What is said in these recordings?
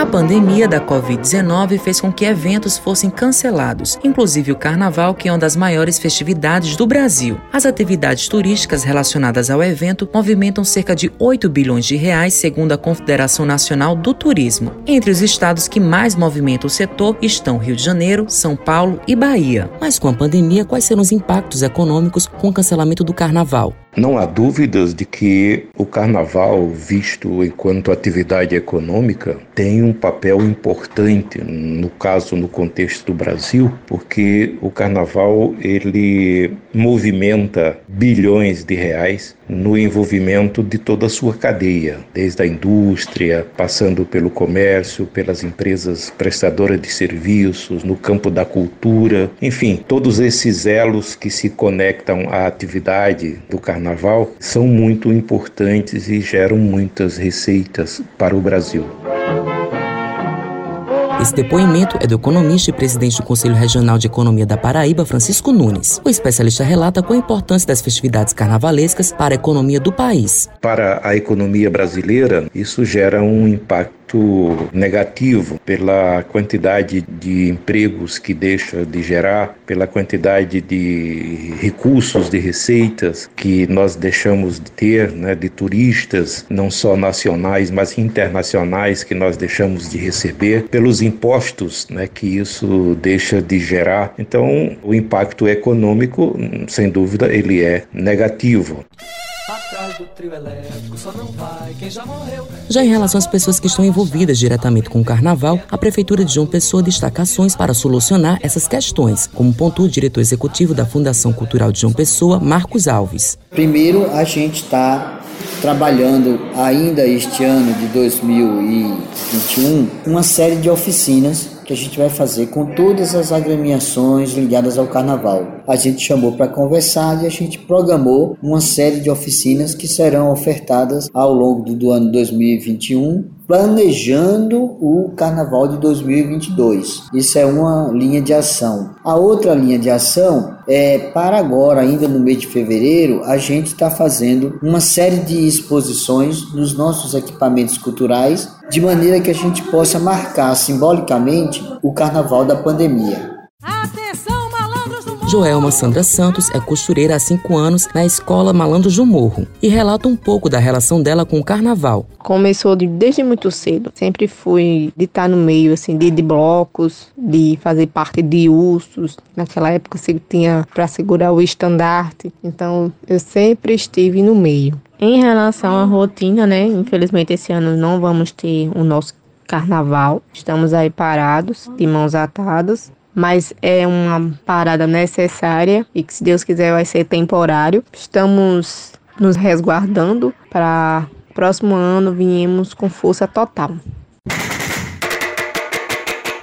A pandemia da Covid-19 fez com que eventos fossem cancelados, inclusive o Carnaval, que é uma das maiores festividades do Brasil. As atividades turísticas relacionadas ao evento movimentam cerca de 8 bilhões de reais, segundo a Confederação Nacional do Turismo. Entre os estados que mais movimentam o setor estão Rio de Janeiro, São Paulo e Bahia. Mas com a pandemia, quais serão os impactos econômicos com o cancelamento do Carnaval? Não há dúvidas de que o carnaval, visto enquanto atividade econômica, tem um papel importante, no caso, no contexto do Brasil, porque o carnaval ele movimenta bilhões de reais no envolvimento de toda a sua cadeia, desde a indústria, passando pelo comércio, pelas empresas prestadoras de serviços, no campo da cultura, enfim, todos esses elos que se conectam à atividade do carnaval são muito importantes e geram muitas receitas para o Brasil. Esse depoimento é do economista e presidente do Conselho Regional de Economia da Paraíba, Francisco Nunes. O especialista relata qual a importância das festividades carnavalescas para a economia do país. Para a economia brasileira, isso gera um impacto impacto negativo pela quantidade de empregos que deixa de gerar, pela quantidade de recursos, de receitas que nós deixamos de ter, né, de turistas, não só nacionais, mas internacionais que nós deixamos de receber, pelos impostos né, que isso deixa de gerar. Então, o impacto econômico, sem dúvida, ele é negativo. Do trio elétrico só não vai quem já morreu. Já em relação às pessoas que estão envolvidas diretamente com o carnaval, a Prefeitura de João Pessoa destaca ações para solucionar essas questões, como pontua o diretor executivo da Fundação Cultural de João Pessoa, Marcos Alves. Primeiro, a gente está trabalhando ainda este ano de 2021 uma série de oficinas que a gente vai fazer com todas as agremiações ligadas ao carnaval. A gente chamou para conversar e a gente programou uma série de oficinas que serão ofertadas ao longo do ano 2021 planejando o carnaval de 2022. Isso é uma linha de ação. A outra linha de ação é para agora, ainda no mês de fevereiro, a gente está fazendo uma série de exposições dos nossos equipamentos culturais, de maneira que a gente possa marcar simbolicamente o carnaval da pandemia. Joelma Sandra Santos é costureira há cinco anos na escola Malandro do Morro e relata um pouco da relação dela com o carnaval. Começou de, desde muito cedo. Sempre fui de estar no meio assim de, de blocos, de fazer parte de ursos. Naquela época você tinha para segurar o estandarte. Então eu sempre estive no meio. Em relação à rotina, né? Infelizmente esse ano não vamos ter o nosso carnaval. Estamos aí parados, de mãos atadas, mas é uma parada necessária e que, se Deus quiser, vai ser temporário. Estamos nos resguardando para próximo ano viemos com força total.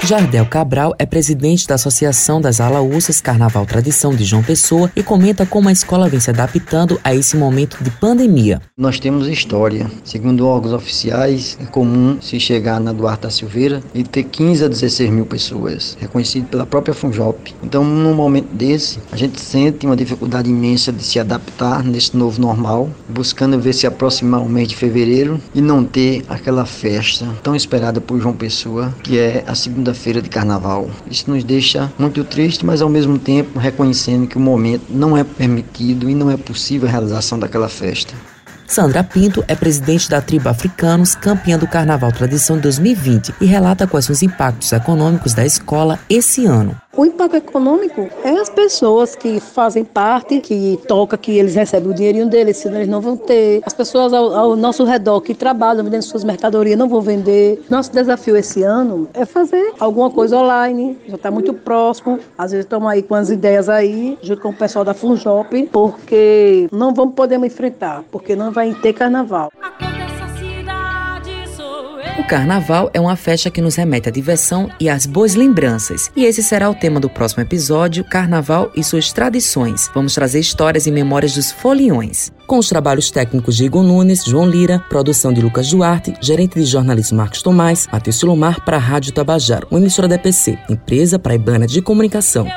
Jardel Cabral é presidente da Associação das Alaúças Carnaval Tradição de João Pessoa e comenta como a escola vem se adaptando a esse momento de pandemia. Nós temos história. Segundo órgãos oficiais, é comum se chegar na Duarte da Silveira e ter 15 a 16 mil pessoas, reconhecido pela própria Funjop. Então, num momento desse, a gente sente uma dificuldade imensa de se adaptar nesse novo normal, buscando ver se aproximar o mês de fevereiro e não ter aquela festa tão esperada por João Pessoa, que é a segunda feira de carnaval. Isso nos deixa muito triste, mas ao mesmo tempo reconhecendo que o momento não é permitido e não é possível a realização daquela festa. Sandra Pinto é presidente da tribo Africanos, campeã do Carnaval Tradição 2020, e relata quais são os impactos econômicos da escola esse ano. O impacto econômico é as pessoas que fazem parte, que toca, que eles recebem o dinheirinho deles, senão eles não vão ter. As pessoas ao, ao nosso redor que trabalham vendendo suas mercadorias não vão vender. Nosso desafio esse ano é fazer alguma coisa online, já está muito próximo. Às vezes estamos aí com as ideias aí, junto com o pessoal da Funjop, porque não vamos poder enfrentar, porque não vai ter carnaval. O carnaval é uma festa que nos remete à diversão e às boas lembranças. E esse será o tema do próximo episódio: Carnaval e suas tradições. Vamos trazer histórias e memórias dos foliões. Com os trabalhos técnicos de Igor Nunes, João Lira, produção de Lucas Duarte, gerente de jornalismo Marcos Tomás, Matheus Silomar para a Rádio Tabajaro, uma emissora da EPC, empresa praibana de comunicação.